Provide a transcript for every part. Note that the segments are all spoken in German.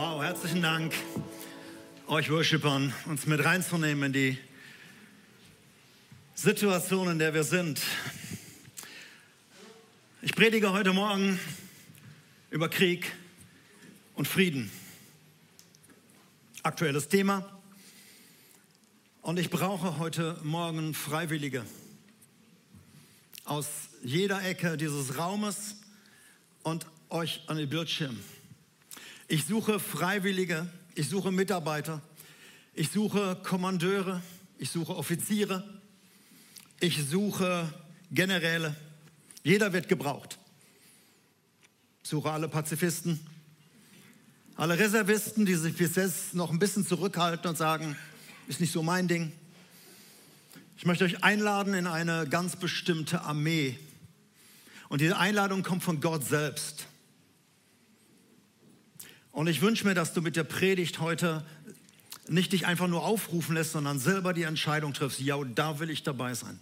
Wow, herzlichen Dank, euch Worshipern, uns mit reinzunehmen in die Situation, in der wir sind. Ich predige heute Morgen über Krieg und Frieden. Aktuelles Thema. Und ich brauche heute Morgen Freiwillige aus jeder Ecke dieses Raumes und euch an den Bildschirm. Ich suche Freiwillige, ich suche Mitarbeiter, ich suche Kommandeure, ich suche Offiziere, ich suche Generäle. Jeder wird gebraucht. Ich suche alle Pazifisten, alle Reservisten, die sich bis jetzt noch ein bisschen zurückhalten und sagen, ist nicht so mein Ding. Ich möchte euch einladen in eine ganz bestimmte Armee. Und diese Einladung kommt von Gott selbst. Und ich wünsche mir, dass du mit der Predigt heute nicht dich einfach nur aufrufen lässt, sondern selber die Entscheidung triffst, ja, da will ich dabei sein.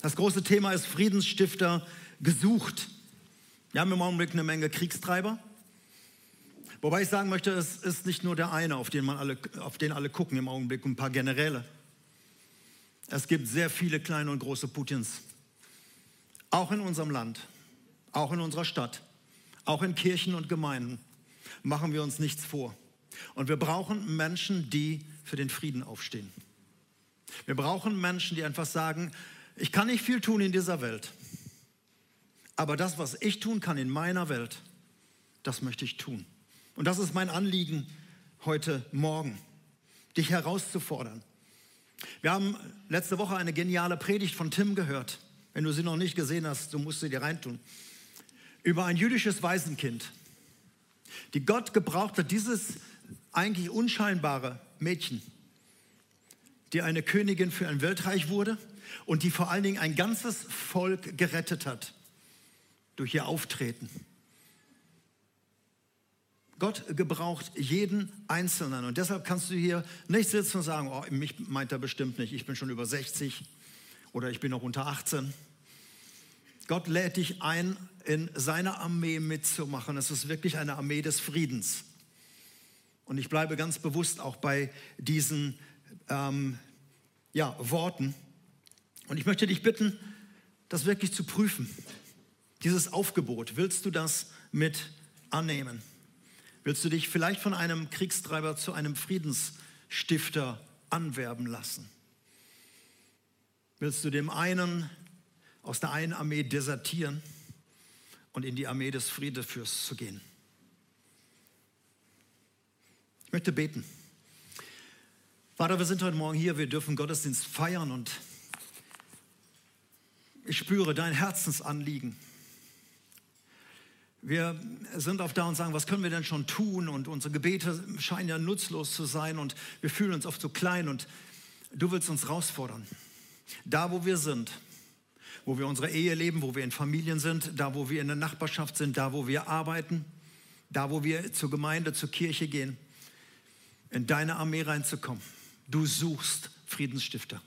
Das große Thema ist Friedensstifter gesucht. Wir haben im Augenblick eine Menge Kriegstreiber. Wobei ich sagen möchte, es ist nicht nur der eine, auf den, man alle, auf den alle gucken im Augenblick, ein paar Generäle. Es gibt sehr viele kleine und große Putins. Auch in unserem Land, auch in unserer Stadt, auch in Kirchen und Gemeinden machen wir uns nichts vor. Und wir brauchen Menschen, die für den Frieden aufstehen. Wir brauchen Menschen, die einfach sagen, ich kann nicht viel tun in dieser Welt, aber das, was ich tun kann in meiner Welt, das möchte ich tun. Und das ist mein Anliegen heute Morgen, dich herauszufordern. Wir haben letzte Woche eine geniale Predigt von Tim gehört. Wenn du sie noch nicht gesehen hast, du musst sie dir reintun. Über ein jüdisches Waisenkind die Gott gebraucht hat, dieses eigentlich unscheinbare Mädchen, die eine Königin für ein Weltreich wurde und die vor allen Dingen ein ganzes Volk gerettet hat durch ihr Auftreten. Gott gebraucht jeden Einzelnen und deshalb kannst du hier nicht sitzen und sagen, oh, mich meint er bestimmt nicht, ich bin schon über 60 oder ich bin noch unter 18. Gott lädt dich ein, in seiner Armee mitzumachen. Es ist wirklich eine Armee des Friedens. Und ich bleibe ganz bewusst auch bei diesen ähm, ja, Worten. Und ich möchte dich bitten, das wirklich zu prüfen. Dieses Aufgebot, willst du das mit annehmen? Willst du dich vielleicht von einem Kriegstreiber zu einem Friedensstifter anwerben lassen? Willst du dem einen aus der einen Armee desertieren und in die Armee des Friedefürsts zu gehen. Ich möchte beten. Vater, wir sind heute Morgen hier, wir dürfen Gottesdienst feiern und ich spüre dein Herzensanliegen. Wir sind oft da und sagen, was können wir denn schon tun? Und unsere Gebete scheinen ja nutzlos zu sein und wir fühlen uns oft so klein und du willst uns herausfordern. Da, wo wir sind, wo wir unsere Ehe leben, wo wir in Familien sind, da, wo wir in der Nachbarschaft sind, da, wo wir arbeiten, da, wo wir zur Gemeinde, zur Kirche gehen, in deine Armee reinzukommen. Du suchst Friedensstifter.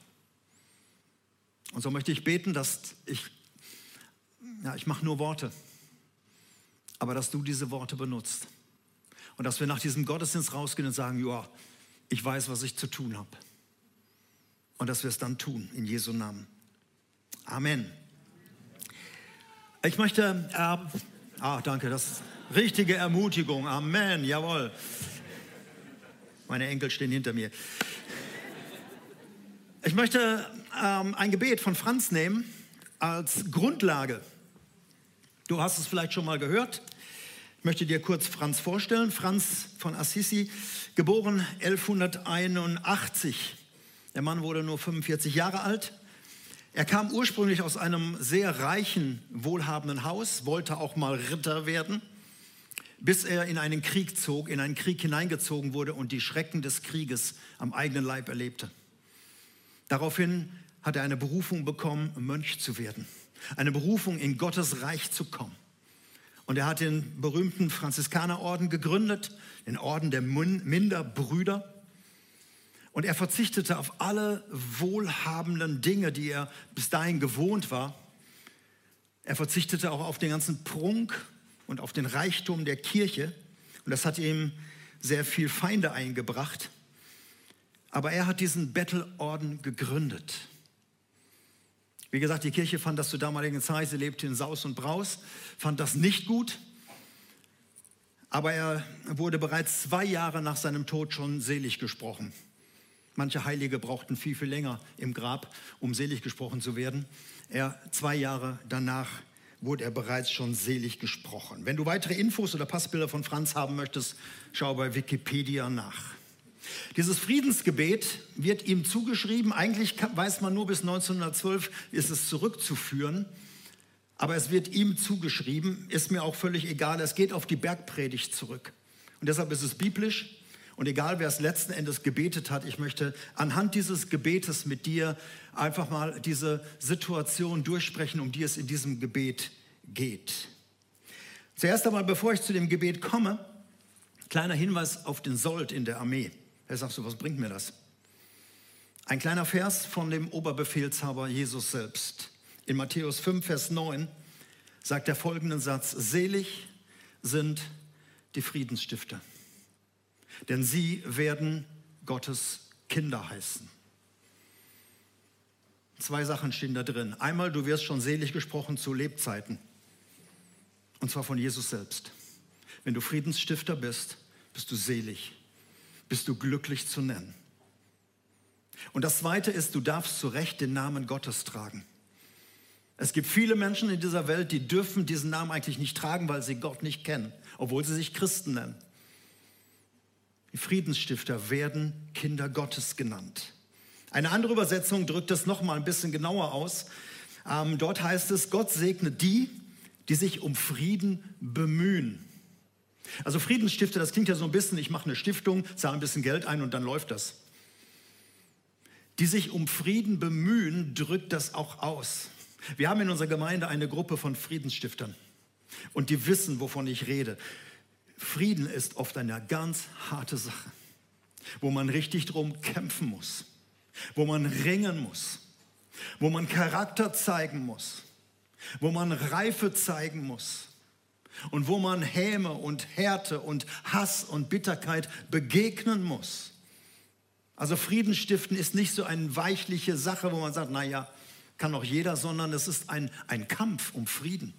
Und so möchte ich beten, dass ich, ja, ich mache nur Worte, aber dass du diese Worte benutzt. Und dass wir nach diesem Gottesdienst rausgehen und sagen, ja, ich weiß, was ich zu tun habe. Und dass wir es dann tun, in Jesu Namen. Amen. Ich möchte, äh, ah, danke, das ist richtige Ermutigung. Amen, jawohl. Meine Enkel stehen hinter mir. Ich möchte ähm, ein Gebet von Franz nehmen als Grundlage. Du hast es vielleicht schon mal gehört. Ich möchte dir kurz Franz vorstellen. Franz von Assisi, geboren 1181. Der Mann wurde nur 45 Jahre alt. Er kam ursprünglich aus einem sehr reichen, wohlhabenden Haus, wollte auch mal Ritter werden, bis er in einen Krieg zog, in einen Krieg hineingezogen wurde und die Schrecken des Krieges am eigenen Leib erlebte. Daraufhin hat er eine Berufung bekommen, Mönch zu werden, eine Berufung in Gottes Reich zu kommen. Und er hat den berühmten Franziskanerorden gegründet, den Orden der Minderbrüder. Und er verzichtete auf alle wohlhabenden Dinge, die er bis dahin gewohnt war. Er verzichtete auch auf den ganzen Prunk und auf den Reichtum der Kirche. Und das hat ihm sehr viel Feinde eingebracht. Aber er hat diesen Bettelorden gegründet. Wie gesagt, die Kirche fand das zur damaligen Zeit, sie lebte in Saus und Braus, fand das nicht gut. Aber er wurde bereits zwei Jahre nach seinem Tod schon selig gesprochen. Manche Heilige brauchten viel, viel länger im Grab, um selig gesprochen zu werden. Er, zwei Jahre danach wurde er bereits schon selig gesprochen. Wenn du weitere Infos oder Passbilder von Franz haben möchtest, schau bei Wikipedia nach. Dieses Friedensgebet wird ihm zugeschrieben. Eigentlich weiß man nur bis 1912 ist es zurückzuführen. Aber es wird ihm zugeschrieben, ist mir auch völlig egal. Es geht auf die Bergpredigt zurück. Und deshalb ist es biblisch. Und egal, wer es letzten Endes gebetet hat, ich möchte anhand dieses Gebetes mit dir einfach mal diese Situation durchsprechen, um die es in diesem Gebet geht. Zuerst einmal, bevor ich zu dem Gebet komme, kleiner Hinweis auf den Sold in der Armee. Er sagt so, was bringt mir das? Ein kleiner Vers von dem Oberbefehlshaber Jesus selbst. In Matthäus 5, Vers 9 sagt er folgenden Satz, selig sind die Friedensstifter, denn sie werden Gottes Kinder heißen. Zwei Sachen stehen da drin. Einmal, du wirst schon selig gesprochen zu Lebzeiten, und zwar von Jesus selbst. Wenn du Friedensstifter bist, bist du selig bist du glücklich zu nennen. Und das Zweite ist, du darfst zu Recht den Namen Gottes tragen. Es gibt viele Menschen in dieser Welt, die dürfen diesen Namen eigentlich nicht tragen, weil sie Gott nicht kennen, obwohl sie sich Christen nennen. Die Friedensstifter werden Kinder Gottes genannt. Eine andere Übersetzung drückt das noch mal ein bisschen genauer aus. Ähm, dort heißt es: Gott segne die, die sich um Frieden bemühen. Also Friedensstifter, das klingt ja so ein bisschen, ich mache eine Stiftung, zahle ein bisschen Geld ein und dann läuft das. Die sich um Frieden bemühen, drückt das auch aus. Wir haben in unserer Gemeinde eine Gruppe von Friedensstiftern und die wissen, wovon ich rede. Frieden ist oft eine ganz harte Sache, wo man richtig drum kämpfen muss, wo man ringen muss, wo man Charakter zeigen muss, wo man Reife zeigen muss und wo man Häme und Härte und Hass und Bitterkeit begegnen muss. Also Frieden stiften ist nicht so eine weichliche Sache, wo man sagt, naja, kann doch jeder, sondern es ist ein, ein Kampf um Frieden.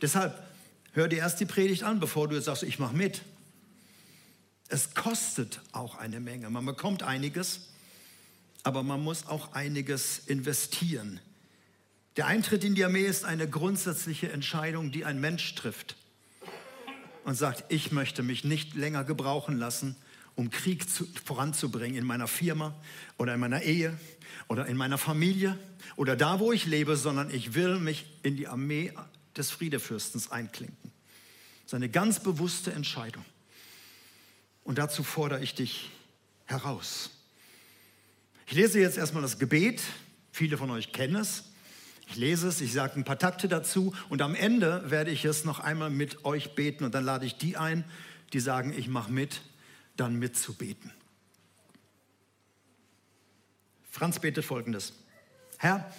Deshalb hör dir erst die Predigt an, bevor du sagst, ich mache mit. Es kostet auch eine Menge. Man bekommt einiges, aber man muss auch einiges investieren. Der Eintritt in die Armee ist eine grundsätzliche Entscheidung, die ein Mensch trifft und sagt, ich möchte mich nicht länger gebrauchen lassen, um Krieg zu, voranzubringen in meiner Firma oder in meiner Ehe oder in meiner Familie oder da, wo ich lebe, sondern ich will mich in die Armee des Friedefürstens einklinken. Das ist eine ganz bewusste Entscheidung. Und dazu fordere ich dich heraus. Ich lese jetzt erstmal das Gebet. Viele von euch kennen es. Ich lese es, ich sage ein paar Takte dazu und am Ende werde ich es noch einmal mit euch beten und dann lade ich die ein, die sagen, ich mache mit, dann mitzubeten. Franz betet folgendes. Herr,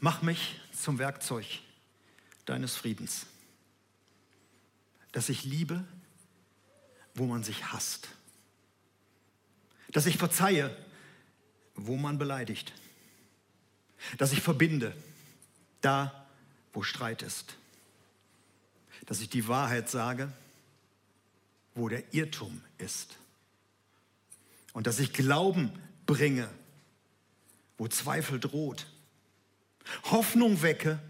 mach mich zum Werkzeug deines Friedens, dass ich liebe, wo man sich hasst, dass ich verzeihe, wo man beleidigt dass ich verbinde, da wo Streit ist. Dass ich die Wahrheit sage, wo der Irrtum ist. Und dass ich Glauben bringe, wo Zweifel droht. Hoffnung wecke,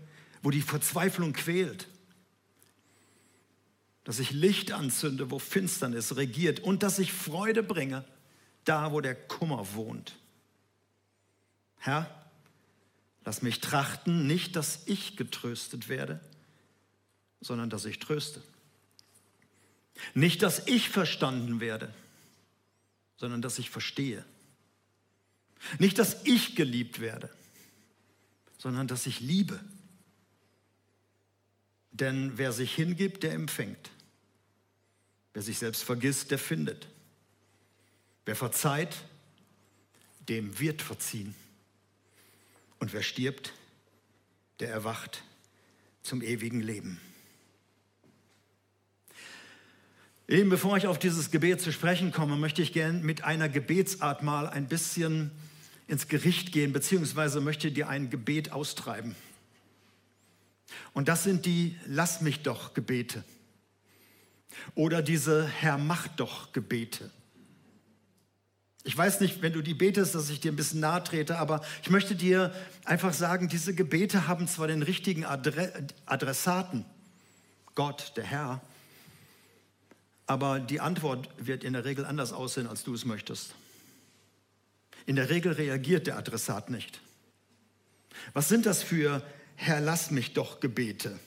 wo die Verzweiflung quält. Dass ich Licht anzünde, wo Finsternis regiert. Und dass ich Freude bringe, da wo der Kummer wohnt. Herr, Lass mich trachten, nicht, dass ich getröstet werde, sondern dass ich tröste. Nicht, dass ich verstanden werde, sondern dass ich verstehe. Nicht, dass ich geliebt werde, sondern dass ich liebe. Denn wer sich hingibt, der empfängt. Wer sich selbst vergisst, der findet. Wer verzeiht, dem wird verziehen. Und wer stirbt, der erwacht zum ewigen Leben. Eben bevor ich auf dieses Gebet zu sprechen komme, möchte ich gerne mit einer Gebetsart mal ein bisschen ins Gericht gehen, beziehungsweise möchte dir ein Gebet austreiben. Und das sind die Lass mich doch Gebete oder diese Herr mach doch Gebete. Ich weiß nicht, wenn du die betest, dass ich dir ein bisschen nahe trete, aber ich möchte dir einfach sagen, diese Gebete haben zwar den richtigen Adre Adressaten, Gott, der Herr, aber die Antwort wird in der Regel anders aussehen, als du es möchtest. In der Regel reagiert der Adressat nicht. Was sind das für Herr, lass mich doch Gebete?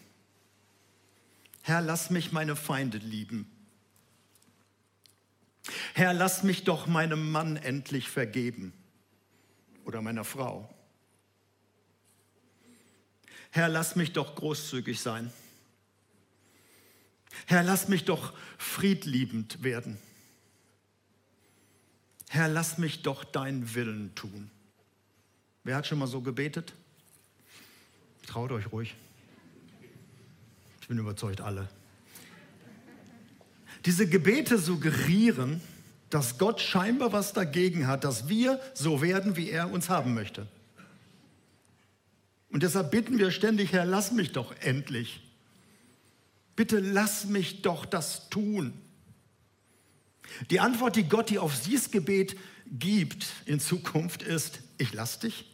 Herr, lass mich meine Feinde lieben. Herr, lass mich doch meinem Mann endlich vergeben oder meiner Frau. Herr, lass mich doch großzügig sein. Herr, lass mich doch friedliebend werden. Herr, lass mich doch deinen Willen tun. Wer hat schon mal so gebetet? Traut euch ruhig. Ich bin überzeugt, alle. Diese Gebete suggerieren, dass Gott scheinbar was dagegen hat, dass wir so werden, wie er uns haben möchte. Und deshalb bitten wir ständig, Herr, lass mich doch endlich. Bitte lass mich doch das tun. Die Antwort, die Gott dir auf dieses Gebet gibt in Zukunft ist, ich lass dich.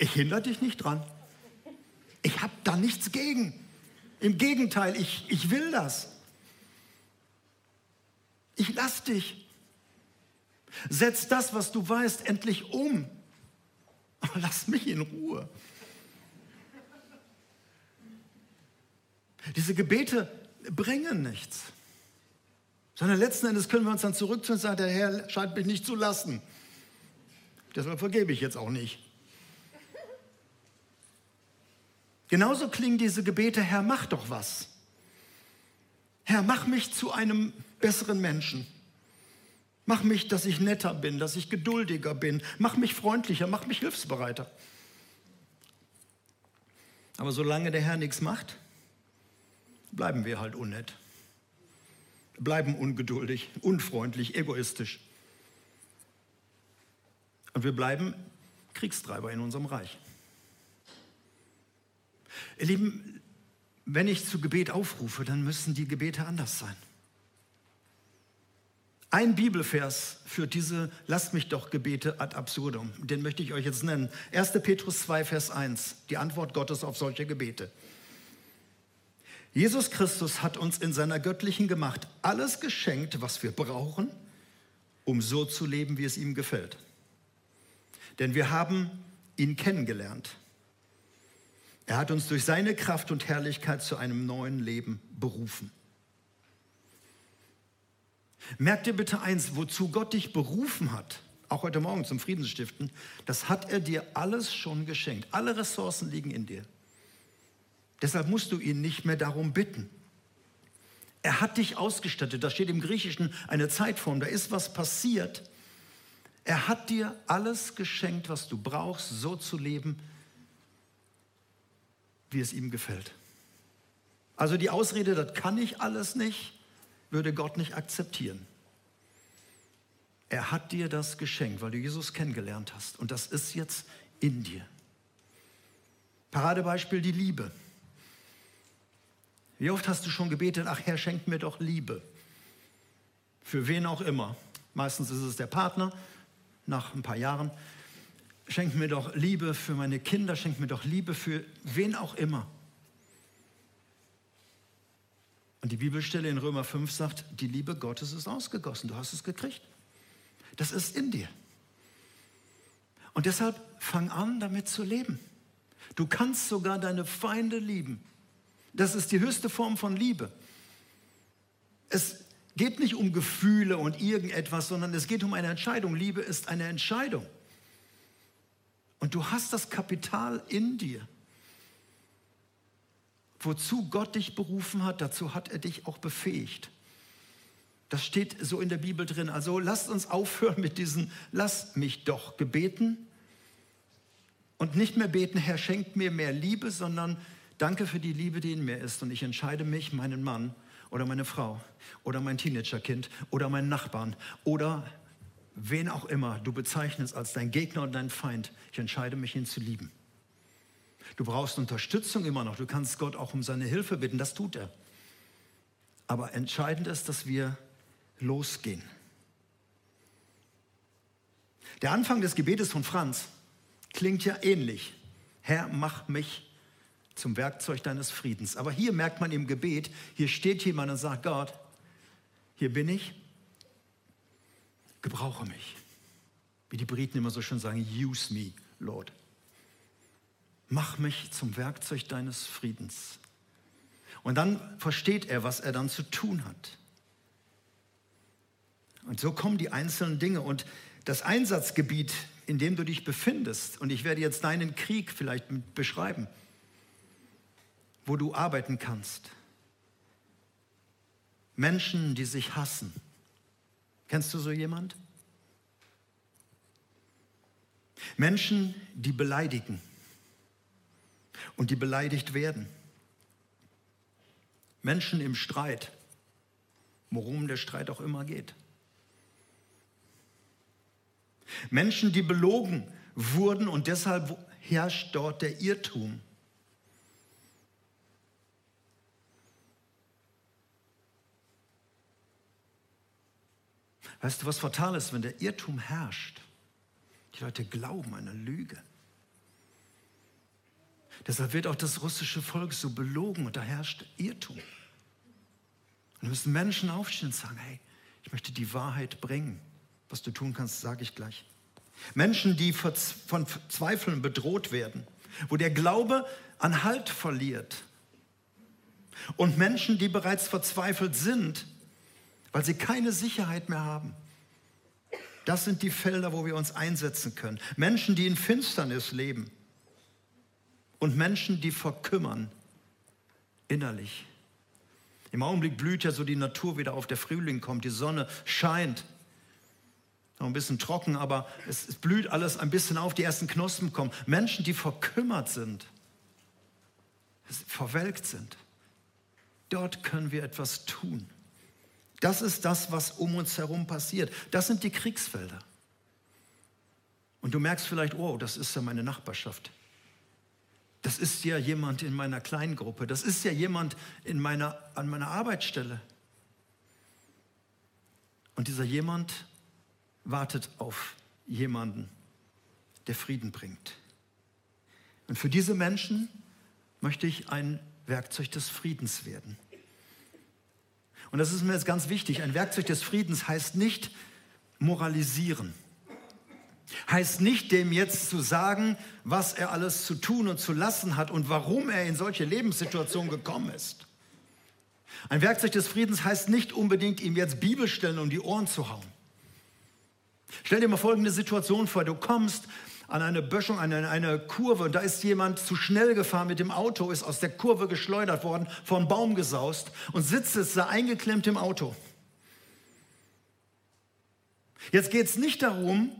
Ich hindere dich nicht dran. Ich habe da nichts gegen. Im Gegenteil, ich, ich will das. Ich lass dich. Setz das, was du weißt, endlich um. Aber lass mich in Ruhe. Diese Gebete bringen nichts. Sondern letzten Endes können wir uns dann zurückziehen und sagen, der Herr scheint mich nicht zu lassen. Deshalb vergebe ich jetzt auch nicht. Genauso klingen diese Gebete, Herr, mach doch was. Herr, mach mich zu einem besseren Menschen. Mach mich, dass ich netter bin, dass ich geduldiger bin. Mach mich freundlicher, mach mich hilfsbereiter. Aber solange der Herr nichts macht, bleiben wir halt unnett bleiben ungeduldig, unfreundlich, egoistisch. Und wir bleiben Kriegstreiber in unserem Reich. Ihr Lieben, wenn ich zu Gebet aufrufe, dann müssen die Gebete anders sein. Ein Bibelvers führt diese Lasst mich doch Gebete ad absurdum. Den möchte ich euch jetzt nennen. 1. Petrus 2, Vers 1, die Antwort Gottes auf solche Gebete. Jesus Christus hat uns in seiner göttlichen Gemacht alles geschenkt, was wir brauchen, um so zu leben, wie es ihm gefällt. Denn wir haben ihn kennengelernt. Er hat uns durch seine Kraft und Herrlichkeit zu einem neuen Leben berufen. Merkt dir bitte eins, wozu Gott dich berufen hat, auch heute Morgen zum Friedensstiften, das hat er dir alles schon geschenkt. Alle Ressourcen liegen in dir. Deshalb musst du ihn nicht mehr darum bitten. Er hat dich ausgestattet. Da steht im Griechischen eine Zeitform. Da ist was passiert. Er hat dir alles geschenkt, was du brauchst, so zu leben, wie es ihm gefällt. Also die Ausrede, das kann ich alles nicht, würde Gott nicht akzeptieren. Er hat dir das geschenkt, weil du Jesus kennengelernt hast. Und das ist jetzt in dir. Paradebeispiel die Liebe. Wie oft hast du schon gebetet, ach Herr, schenk mir doch Liebe. Für wen auch immer. Meistens ist es der Partner nach ein paar Jahren. Schenk mir doch Liebe für meine Kinder, schenk mir doch Liebe für wen auch immer. Und die Bibelstelle in Römer 5 sagt, die Liebe Gottes ist ausgegossen, du hast es gekriegt. Das ist in dir. Und deshalb fang an, damit zu leben. Du kannst sogar deine Feinde lieben. Das ist die höchste Form von Liebe. Es geht nicht um Gefühle und irgendetwas, sondern es geht um eine Entscheidung. Liebe ist eine Entscheidung. Und du hast das Kapital in dir. Wozu Gott dich berufen hat, dazu hat er dich auch befähigt. Das steht so in der Bibel drin. Also lasst uns aufhören mit diesen Lass mich doch gebeten und nicht mehr beten, Herr, schenkt mir mehr Liebe, sondern Danke für die Liebe, die in mir ist. Und ich entscheide mich, meinen Mann oder meine Frau oder mein Teenagerkind oder meinen Nachbarn oder wen auch immer du bezeichnest als dein Gegner und dein Feind. Ich entscheide mich, ihn zu lieben. Du brauchst Unterstützung immer noch. Du kannst Gott auch um seine Hilfe bitten. Das tut er. Aber entscheidend ist, dass wir losgehen. Der Anfang des Gebetes von Franz klingt ja ähnlich. Herr, mach mich zum Werkzeug deines Friedens. Aber hier merkt man im Gebet, hier steht jemand und sagt, Gott, hier bin ich, gebrauche mich. Wie die Briten immer so schön sagen, use me, Lord. Mach mich zum Werkzeug deines Friedens. Und dann versteht er, was er dann zu tun hat. Und so kommen die einzelnen Dinge. Und das Einsatzgebiet, in dem du dich befindest, und ich werde jetzt deinen Krieg vielleicht beschreiben, wo du arbeiten kannst. Menschen, die sich hassen. Kennst du so jemand? Menschen, die beleidigen und die beleidigt werden. Menschen im Streit, worum der Streit auch immer geht. Menschen, die belogen wurden und deshalb herrscht dort der Irrtum. Weißt du, was fatal ist, wenn der Irrtum herrscht? Die Leute glauben eine Lüge. Deshalb wird auch das russische Volk so belogen und da herrscht Irrtum. Und da müssen Menschen aufstehen und sagen, hey, ich möchte die Wahrheit bringen. Was du tun kannst, sage ich gleich. Menschen, die von Zweifeln bedroht werden, wo der Glaube an Halt verliert. Und Menschen, die bereits verzweifelt sind, weil sie keine Sicherheit mehr haben. Das sind die Felder, wo wir uns einsetzen können. Menschen, die in Finsternis leben und Menschen, die verkümmern innerlich. Im Augenblick blüht ja so die Natur wieder auf, der Frühling kommt, die Sonne scheint. Noch ein bisschen trocken, aber es, blüht alles ein bisschen auf, die ersten Knospen kommen. Menschen, die verkümmert sind, verwelkt sind. Dort können wir etwas tun. Das ist das, was um uns herum passiert. Das sind die Kriegsfelder. Und du merkst vielleicht, oh, das ist ja meine Nachbarschaft. Das ist ja jemand in meiner Kleingruppe. Das ist ja jemand in meiner, an meiner Arbeitsstelle. Und dieser jemand wartet auf jemanden, der Frieden bringt. Und für diese Menschen möchte ich ein Werkzeug des Friedens werden. Und das ist mir jetzt ganz wichtig. Ein Werkzeug des Friedens heißt nicht moralisieren. Heißt nicht dem jetzt zu sagen, was er alles zu tun und zu lassen hat und warum er in solche Lebenssituationen gekommen ist. Ein Werkzeug des Friedens heißt nicht unbedingt, ihm jetzt Bibelstellen um die Ohren zu hauen. Stell dir mal folgende Situation vor. Du kommst an eine Böschung, an eine, Kurve und da ist jemand zu schnell gefahren mit dem Auto, ist aus der Kurve geschleudert worden, vor einen Baum gesaust und sitzt jetzt da eingeklemmt im Auto. Jetzt geht es nicht darum,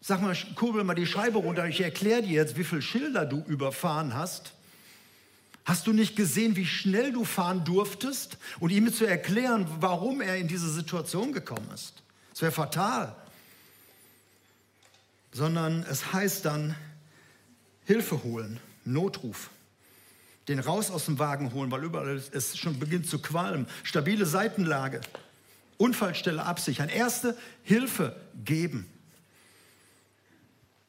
sag mal, kurbel mal die Scheibe runter, ich erkläre dir jetzt, wie viele Schilder du überfahren hast. Hast du nicht gesehen, wie schnell du fahren durftest und ihm zu erklären, warum er in diese Situation gekommen ist? Das wäre fatal sondern es heißt dann Hilfe holen, Notruf. Den raus aus dem Wagen holen, weil überall es schon beginnt zu qualmen. Stabile Seitenlage, Unfallstelle absichern, erste Hilfe geben.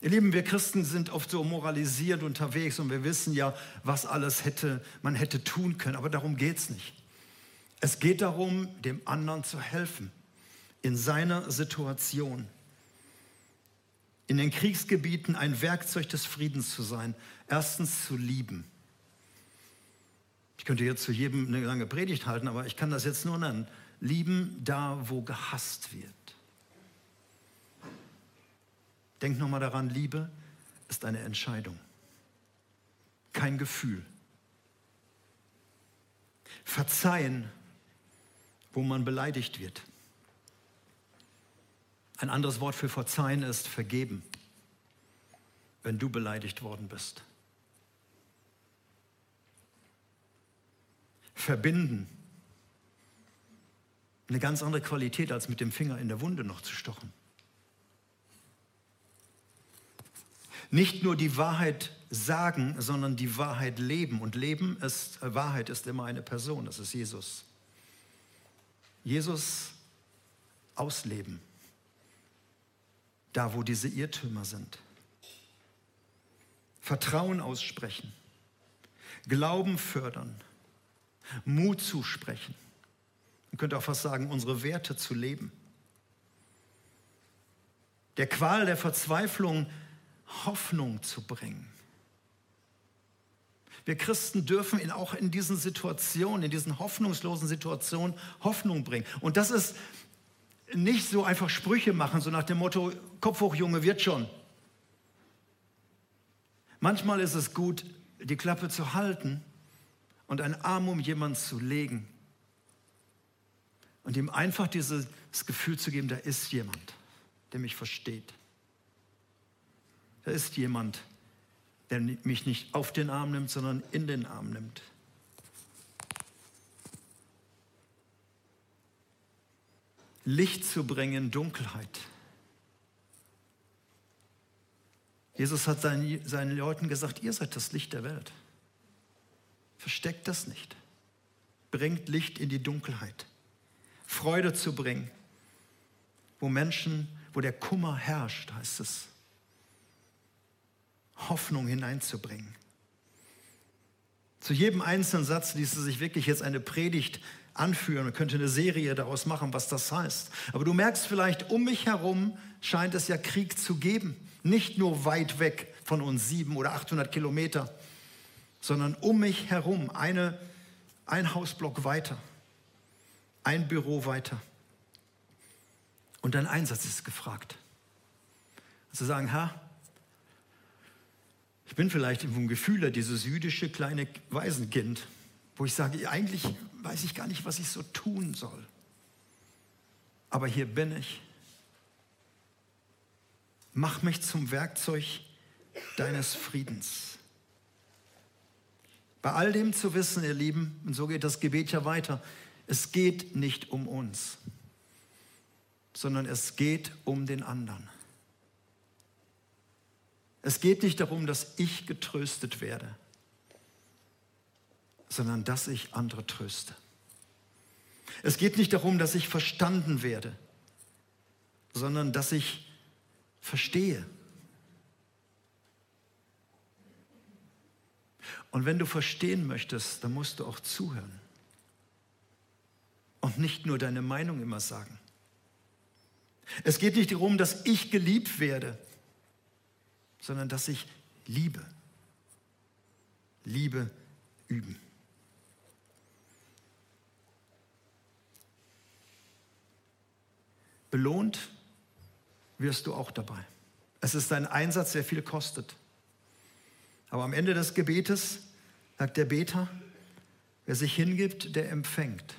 Ihr Lieben, wir Christen sind oft so moralisiert unterwegs und wir wissen ja, was alles hätte, man hätte tun können, aber darum geht es nicht. Es geht darum, dem anderen zu helfen in seiner Situation in den Kriegsgebieten ein Werkzeug des Friedens zu sein. Erstens zu lieben. Ich könnte jetzt zu jedem eine lange Predigt halten, aber ich kann das jetzt nur nennen. Lieben da, wo gehasst wird. Denk nochmal daran, Liebe ist eine Entscheidung, kein Gefühl. Verzeihen, wo man beleidigt wird. Ein anderes Wort für verzeihen ist vergeben, wenn du beleidigt worden bist. Verbinden, Eine ganz andere Qualität, als mit dem Finger in der Wunde noch zu stochen. Nicht nur die Wahrheit sagen, sondern die Wahrheit leben. Und Leben ist, äh, Wahrheit ist immer eine Person, das ist Jesus. Jesus ausleben, da wo diese Irrtümer sind. Vertrauen aussprechen, Glauben fördern, Mut zusprechen. Man könnte auch fast sagen, unsere Werte zu leben. Der Qual der Verzweiflung Hoffnung zu bringen. Wir Christen dürfen in, auch in diesen Situationen, in diesen hoffnungslosen Situationen Hoffnung bringen. Und das ist nicht so einfach Sprüche machen, so nach dem Motto, Kopf hoch, Junge, wird schon. Manchmal ist es gut, die Klappe zu halten und einen Arm um jemanden zu legen und ihm einfach dieses Gefühl zu geben, da ist jemand, der mich versteht. Da ist jemand, der mich nicht auf den Arm nimmt, sondern in den Arm nimmt. Licht zu bringen, Dunkelheit. Jesus hat seinen, seinen Leuten gesagt, ihr seid das Licht der Welt. Versteckt das nicht. Bringt Licht in die Dunkelheit. Freude zu bringen, wo Menschen, wo der Kummer herrscht, heißt es. Hoffnung hineinzubringen. Zu jedem einzelnen Satz ließe sich wirklich jetzt eine Predigt anführen. Man könnte eine Serie daraus machen, was das heißt. Aber du merkst vielleicht, um mich herum scheint es ja Krieg zu geben. Nicht nur weit weg von uns, sieben oder 800 Kilometer, sondern um mich herum, eine, ein Hausblock weiter, ein Büro weiter. Und dein Einsatz ist gefragt. Zu sagen, Herr, ich bin vielleicht vom Gefühl dieses jüdische kleine Waisenkind, wo ich sage, eigentlich weiß ich gar nicht, was ich so tun soll. Aber hier bin ich. Mach mich zum Werkzeug deines Friedens. Bei all dem zu wissen, ihr Lieben, und so geht das Gebet ja weiter, es geht nicht um uns, sondern es geht um den anderen. Es geht nicht darum, dass ich getröstet werde, sondern dass ich andere tröste. Es geht nicht darum, dass ich verstanden werde, sondern dass ich verstehe. Und wenn du verstehen möchtest, dann musst du auch zuhören und nicht nur deine Meinung immer sagen. Es geht nicht darum, dass ich geliebt werde, sondern dass ich liebe. Liebe üben. Belohnt wirst du auch dabei. Es ist ein Einsatz, der viel kostet. Aber am Ende des Gebetes sagt der Beter, wer sich hingibt, der empfängt.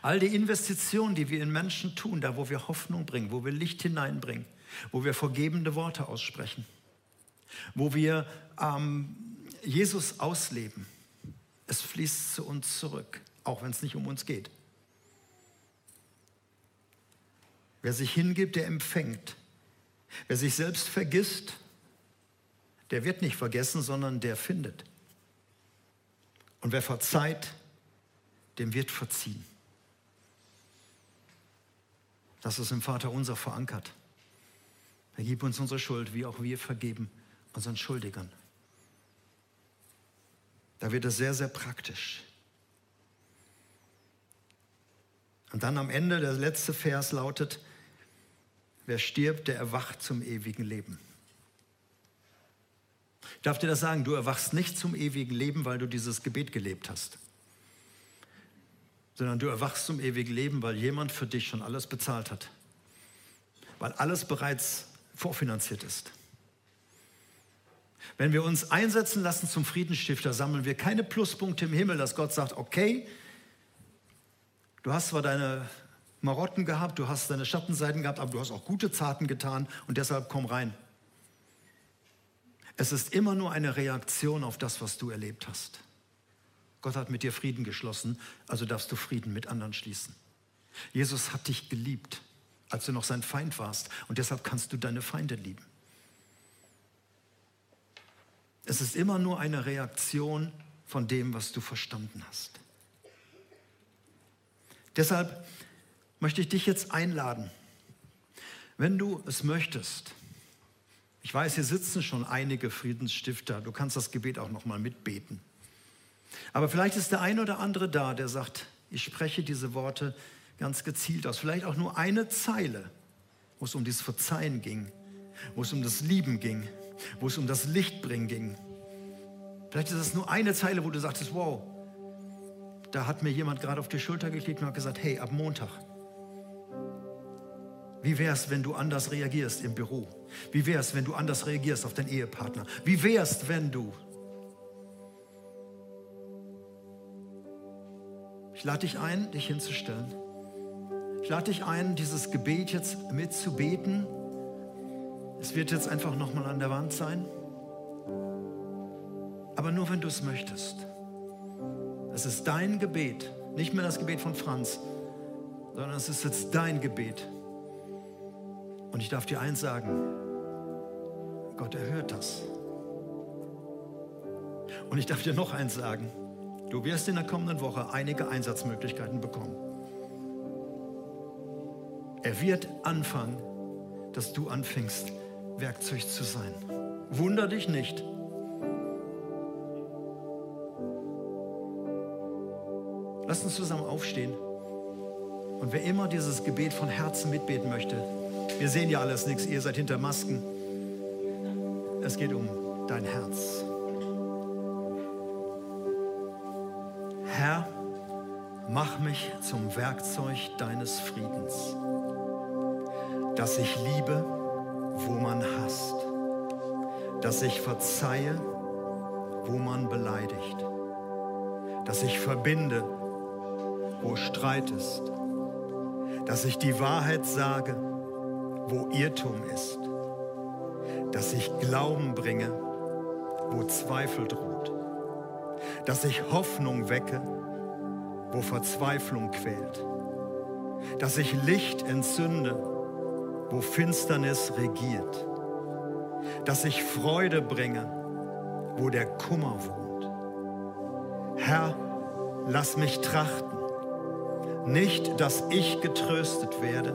All die Investitionen, die wir in Menschen tun, da wo wir Hoffnung bringen, wo wir Licht hineinbringen, wo wir vergebende Worte aussprechen, wo wir ähm, Jesus ausleben. Es fließt zu uns zurück, auch wenn es nicht um uns geht. Wer sich hingibt, der empfängt. Wer sich selbst vergisst, der wird nicht vergessen, sondern der findet. Und wer verzeiht, dem wird verziehen. Das ist im Vater unser verankert. Vergib uns unsere Schuld, wie auch wir vergeben unseren Schuldigern. Da wird es sehr, sehr praktisch. Und dann am Ende, der letzte Vers lautet, wer stirbt, der erwacht zum ewigen Leben. Ich darf dir das sagen, du erwachst nicht zum ewigen Leben, weil du dieses Gebet gelebt hast, sondern du erwachst zum ewigen Leben, weil jemand für dich schon alles bezahlt hat, weil alles bereits vorfinanziert ist. Wenn wir uns einsetzen lassen zum Friedensstifter, sammeln wir keine Pluspunkte im Himmel, dass Gott sagt, okay, du hast zwar deine Marotten gehabt, du hast deine Schattenseiten gehabt, aber du hast auch gute Taten getan und deshalb komm rein. Es ist immer nur eine Reaktion auf das, was du erlebt hast. Gott hat mit dir Frieden geschlossen, also darfst du Frieden mit anderen schließen. Jesus hat dich geliebt, als du noch sein Feind warst und deshalb kannst du deine Feinde lieben. Es ist immer nur eine Reaktion von dem, was du verstanden hast. Deshalb möchte ich dich jetzt einladen, wenn du es möchtest. Ich weiß, hier sitzen schon einige Friedensstifter. Du kannst das Gebet auch noch mal mitbeten. Aber vielleicht ist der ein oder andere da, der sagt, ich spreche diese Worte ganz gezielt aus. Vielleicht auch nur eine Zeile, wo es um dieses Verzeihen ging, wo es um das Lieben ging, wo es um das Lichtbringen ging. Vielleicht ist es nur eine Zeile, wo du sagtest, wow, da hat mir jemand gerade auf die Schulter geklickt und hat gesagt, hey, ab Montag. Wie wäre es, wenn du anders reagierst im Büro? Wie wäre es, wenn du anders reagierst auf deinen Ehepartner? Wie wäre es, wenn du... Ich lade dich ein, dich hinzustellen. Ich lade dich ein, dieses Gebet jetzt mitzubeten. Es wird jetzt einfach nochmal an der Wand sein. Aber nur wenn du es möchtest. Es ist dein Gebet, nicht mehr das Gebet von Franz, sondern es ist jetzt dein Gebet. Und ich darf dir eins sagen, Gott erhört das. Und ich darf dir noch eins sagen, du wirst in der kommenden Woche einige Einsatzmöglichkeiten bekommen. Er wird anfangen, dass du anfängst, Werkzeug zu sein. Wunder dich nicht. Lass uns zusammen aufstehen. Und wer immer dieses Gebet von Herzen mitbeten möchte, wir sehen ja alles nichts, ihr seid hinter Masken. Es geht um dein Herz. Herr, mach mich zum Werkzeug deines Friedens, dass ich liebe, wo man hasst, dass ich verzeihe, wo man beleidigt, dass ich verbinde, wo Streit ist, dass ich die Wahrheit sage, wo Irrtum ist, dass ich Glauben bringe, wo Zweifel droht, dass ich Hoffnung wecke, wo Verzweiflung quält, dass ich Licht entzünde, wo Finsternis regiert, dass ich Freude bringe, wo der Kummer wohnt. Herr, lass mich trachten, nicht, dass ich getröstet werde,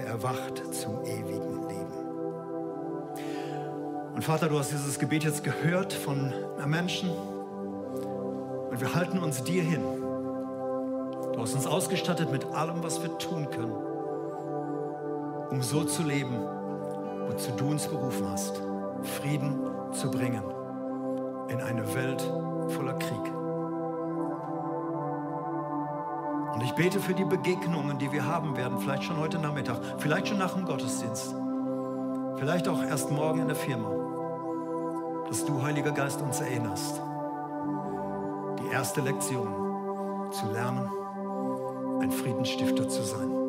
erwacht zum ewigen Leben. Und Vater, du hast dieses Gebet jetzt gehört von Menschen und wir halten uns dir hin. Du hast uns ausgestattet mit allem, was wir tun können, um so zu leben, wozu du uns berufen hast, Frieden zu bringen in eine Welt voller Krieg. Ich bete für die Begegnungen, die wir haben werden, vielleicht schon heute Nachmittag, vielleicht schon nach dem Gottesdienst, vielleicht auch erst morgen in der Firma, dass du, Heiliger Geist, uns erinnerst, die erste Lektion zu lernen, ein Friedensstifter zu sein.